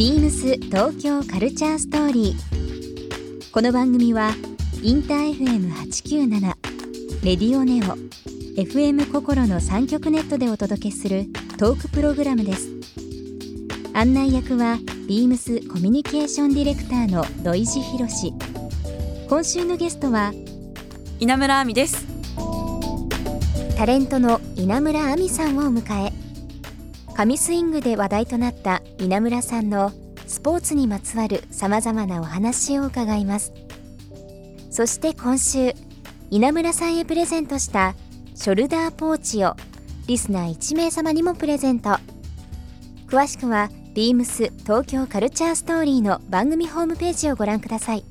ビームス東京カルチャーストーリー。この番組はインター FM897 レディオネオ FM 心の三極ネットでお届けするトークプログラムです。案内役はビームスコミュニケーションディレクターの土井博志。今週のゲストは稲村亜美ですタレントの稲村亜美さんをお迎え神スイングで話題となった稲村さんのスポーツにまつわるさまざまなお話を伺います。そして今週稲村さんへプレゼントしたショルダーポーチをリスナー1名様にもプレゼント。詳しくはビームス東京カルチャーストーリーの番組ホームページをご覧ください。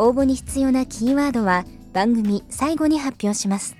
応募に必要なキーワードは番組最後に発表します。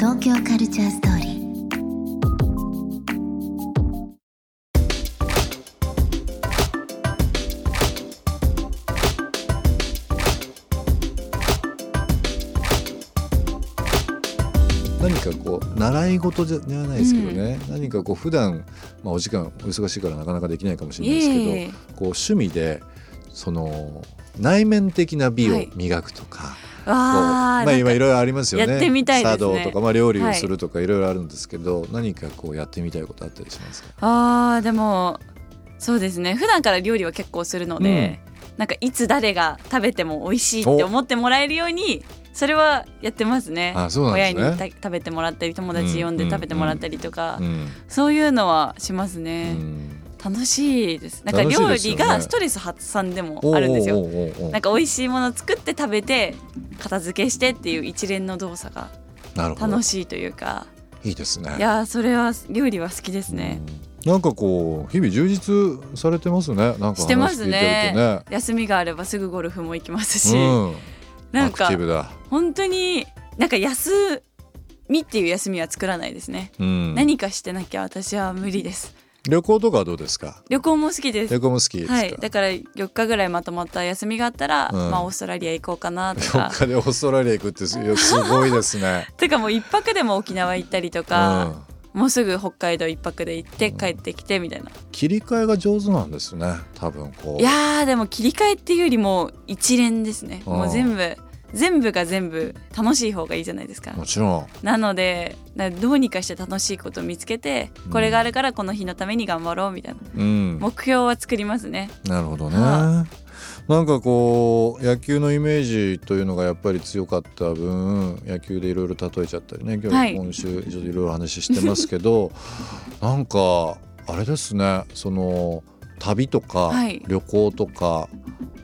東京カルチャーストーリー。何かこう習い事じゃないですけどね、何かこう普段まあお時間お忙しいからなかなかできないかもしれないですけど、こう趣味でその内面的な美を磨くとか、こうあまあ今いろいろありますよね。やってみたいですね。茶道とか、まあ、料理をするとかいろいろあるんですけど、何かこうやってみたいことあったりしますか？あーでもそうですね。普段から料理は結構するので、なんかいつ誰が食べても美味しいって思ってもらえるようにそれはやってますね。あそうなんですね。親にた食べてもらったり友達呼んで食べてもらったりとか、うんそういうのはしますうね、ん楽しいです。なんか料理がストレス発散でもあるんですよ。なんか美味しいもの作って食べて片付けしてっていう一連の動作が楽しいというか。いいですね。いやーそれは料理は好きですね、うん。なんかこう日々充実されてますね。なんかしてます話聞いてるとね。休みがあればすぐゴルフも行きますし、うん、なんか本当になんか休みっていう休みは作らないですね、うん、何かしてなきゃ私は無理です旅行とかはどうですか？旅行も好きです。旅行も好きはい。だから4日ぐらいまとまった休みがあったら、うん。まあオーストラリア行こうかなと4か日で オーストラリア行くってすごいですね。てかもう一泊でも沖縄行ったりとか、もうすぐ北海道一泊で行って帰ってきてみたいな、切り替えが上手なんですね多分こう。いやーでも切り替えっていうよりも一連ですね。うん。もう全部全部が全部楽しい方がいいじゃないですか。もちろん。なのでなどうにかして楽しいことを見つけてうん。これがあるからこの日のために頑張ろうみたいな。うん。目標は作りますね。なるほどね。はなんかこう野球のイメージというのがやっぱり強かった分野球でいろいろ例えちゃったりね今はい。日今週ちょっといろいろ話してますけど、なんかあれですね。その旅とかはい。旅行とか、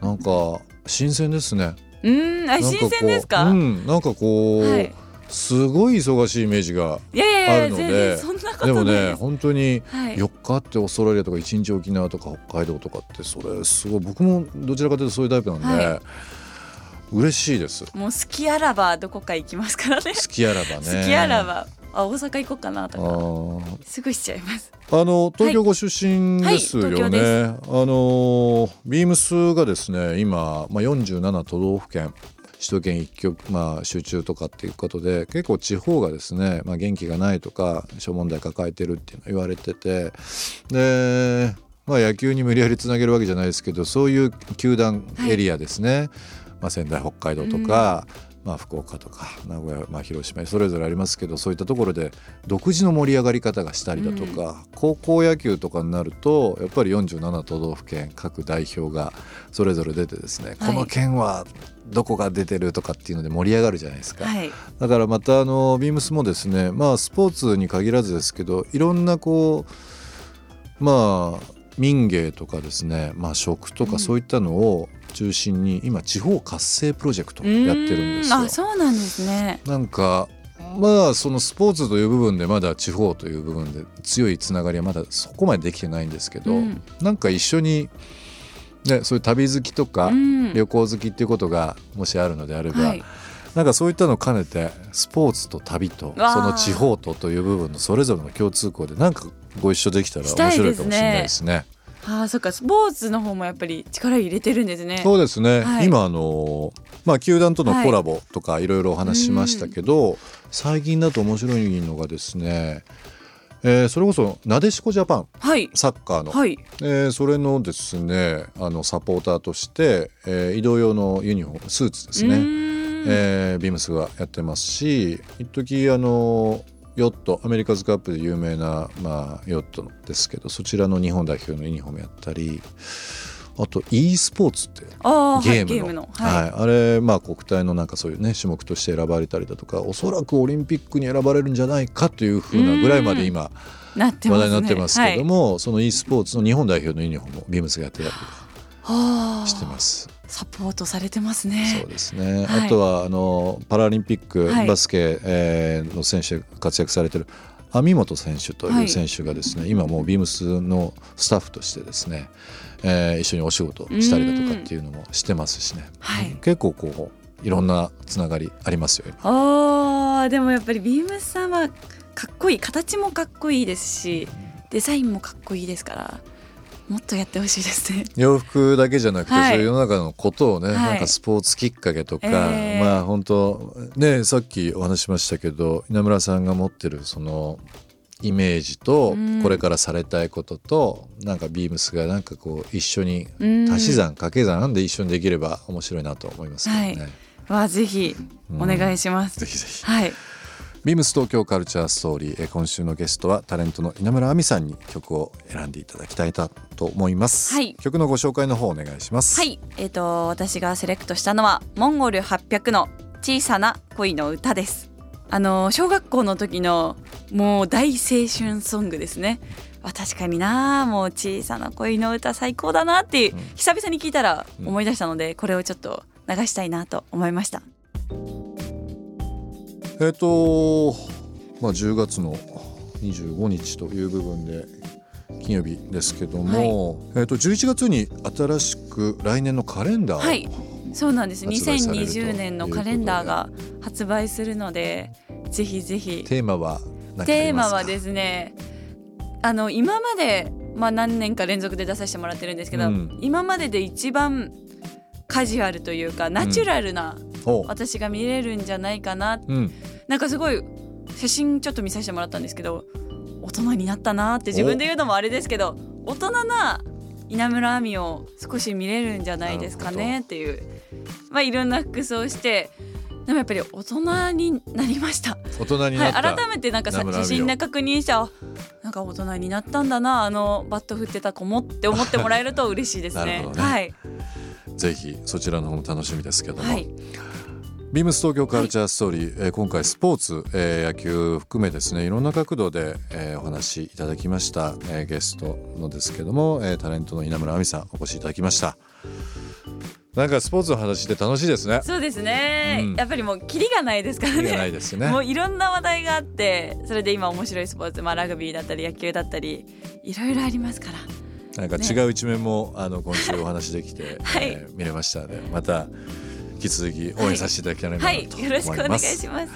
なんか新鮮ですね。うーんあ新鮮ですか、うん、なんかこう、はい。すごい忙しいイメージがあるので。でもね本当にはい。4日あってオーストラリアとか1日沖縄とか北海道とかってそれすごい僕もどちらかというとそういうタイプなんで、は嬉しいです。好もう好きあらばどこか行きますからね。きあらばね。好きあらばあ大阪行こうかなあとかー。すぐしちゃいます。あの東京ご出身ですよね、はいはいあのビームスがですね今、まあ、47都道府県首都圏一極、まあ、集中とかっていうことで結構地方がですね、まあ、元気がないとか諸問題抱えてるっていうの言われててで、まあ、野球に無理やりつなげるわけじゃないですけどそういう球団エリアですね、まあ、仙台北海道とか、まあ、福岡とか名古屋、まあ、広島それぞれありますけどそういったところで独自の盛り上がり方がしたりだとか、高校野球とかになるとやっぱり47都道府県各代表がそれぞれ出てですね、はい。この県はどこが出てるとかっていうので盛り上がるじゃないですか。はい。だからまたあのビームスもですねまあスポーツに限らずですけどいろんなこうまあ民芸とかですね、まあ、食とかそういったのを中心に今地方活性プロジェクトやってるんですよ。あそうなんですね。なんかまあそのスポーツという部分でまだ地方という部分で強いつながりはまだそこまでできてないんですけど、うん。なんか一緒に、ね、そういう旅好きとかうん。旅行好きっていうことがもしあるのであれば、はい。なんかそういったのを兼ねてスポーツと旅とその地方とという部分のそれぞれの共通項でなんかご一緒できたら面白いかもしれないですね。ああそっか。スポーツの方もやっぱり力入れてるんですね。そうですね、はい。今あのまあ球団とのコラボとかいろいろお話ししましたけど、最近だと面白いのがですね、えーそれこそなでしこジャパン。はい。サッカーの、はい。えーそれのですねあのサポーターとして、えー移動用のユニフォームスーツですね、うーん。えービームスがやってますし一時あのヨットアメリカズカップで有名な、まあ、ヨットですけどそちらの日本代表のユニフォームやったりあと e スポーツってゲームの,、はい。あれまあ国体のなんかそういうね種目として選ばれたりだとかおそらくオリンピックに選ばれるんじゃないかというふうなぐらいまで今話題になってますけども、その e スポーツの日本代表のユニフォームをビームスがやってたりはい、はあしてます。サポートされてますね。そうですね、はい。あとはあのパラリンピックはい。バスケ、えーの選手で活躍されてる網本選手という選手がですね、今もうビームスのスタッフとしてですね、えー一緒にお仕事したりだとかっていうのもしてますしね、はい。結構こういろんなつながりありますよ。あー。でもやっぱりビームスさんはかっこいい。形もかっこいいですしデザインもかっこいいですからもっとやってほしいですね。洋服だけじゃなくて、はい。そういう世の中のことをね、はい。なんかスポーツきっかけとか、えー。まあ本当ねさっきお話ししましたけど稲村さんが持ってるそのイメージとうん。これからされたいことと、なんかビームスがなんかこう一緒にうん。足し算掛け算で一緒にできれば面白いなと思いますけどね。はわぜひお願いします、ぜひぜひ。はいビームス東京カルチャーストーリー。えー今週のゲストはタレントの稲村亜美さんに曲を選んでいただきたいなと思います。はい。曲のご紹介の方お願いします。はい。えっ、と私がセレクトしたのはモンゴル800の小さな恋の歌です。あの小学校の時のもう大青春ソングですね。あ確かにな。もう小さな恋の歌最高だなって、うん。久々に聞いたら思い出したので、これをちょっと流したいなと思いましたえっ、とまあ10月の25日という部分で金曜日ですけども、えっ、と11月に新しく来年のカレンダーを、はい。そうなんです。発売されると2020年のカレンダーが発売するのでぜひぜひ。テーマはテーマはですねあの今まで、まあ、何年か連続で出させてもらってるんですけど、うん。今までで一番カジュアルというかナチュラルなお私が見れるんじゃないかな、うん、なんかすごい写真ちょっと見させてもらったんですけど大人になったなって自分で言うのもあれですけど大人な稲村亜美を少し見れるんじゃないですかねっていう。まあいろんな服装をしてでもやっぱり大人になりました。大人には、ないった、改めてなんかさ写真で確認してあなんか大人になったんだなあのバット振ってた子もって思ってもらえると嬉しいですね。ね。はい。ぜひそちらの方も楽しみですけども、はいビームス東京カルチャーストーリー、えー今回スポーツ、えー野球含めですねいろんな角度で、えーお話しいただきました、えーゲストのですけども、えータレントの稲村亜美さんお越しいただきました。なんかスポーツの話で楽しいですね。そうですね、うん。やっぱりもうキリがないですからいがなねいですね。もういろんな話題があってそれで今面白いスポーツ、まあ、ラグビーだったり野球だったりいろいろありますから。なんか違う一面も、あの今週お話できて、はい。えー見れましたのでまた引き続き応援させていただきたいなと思はいいます、よろしくお願いします。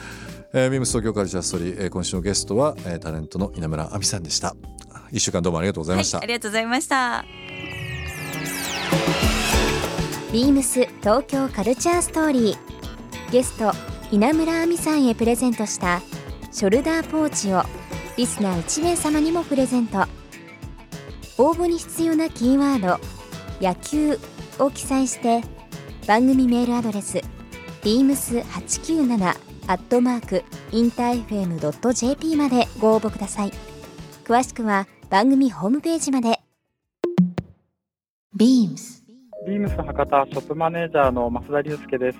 えービームス東京カルチャーストーリー、えー今週のゲストは、えータレントの稲村亜美さんでした。一週間どうもありがとうございました、はい、ありがとうございました。ビームス東京カルチャーストーリー。ゲスト稲村亜美さんへプレゼントしたショルダーポーチをリスナー1名様にもプレゼント。応募に必要なキーワード「野球」を記載して番組メールアドレス beams897 アットマークインター FM.jp までご応募ください。詳しくは番組ホームページまで。Beams ビームス博多ショップマネージャーの増田隆介です。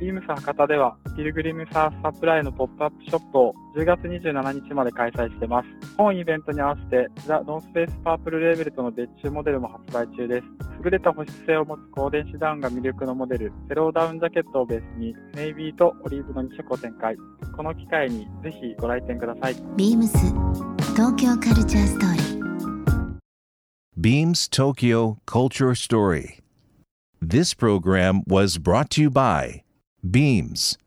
ビームス博多では、ピルグリムサーフサプライのポップアップショップを10月27日まで開催しています。本イベントに合わせて、ザ・ノースフェイスパープルレーベルとの別注モデルも発売中です。優れた保温性を持つ光電子ダウンが魅力のモデル、セローダウンジャケットをベースに、ネイビーとオリーブの2色を展開。この機会にぜひご来店ください。ビームス東京カルチャーストーリー Beams Tokyo Culture Story. This program was brought to you by Beams.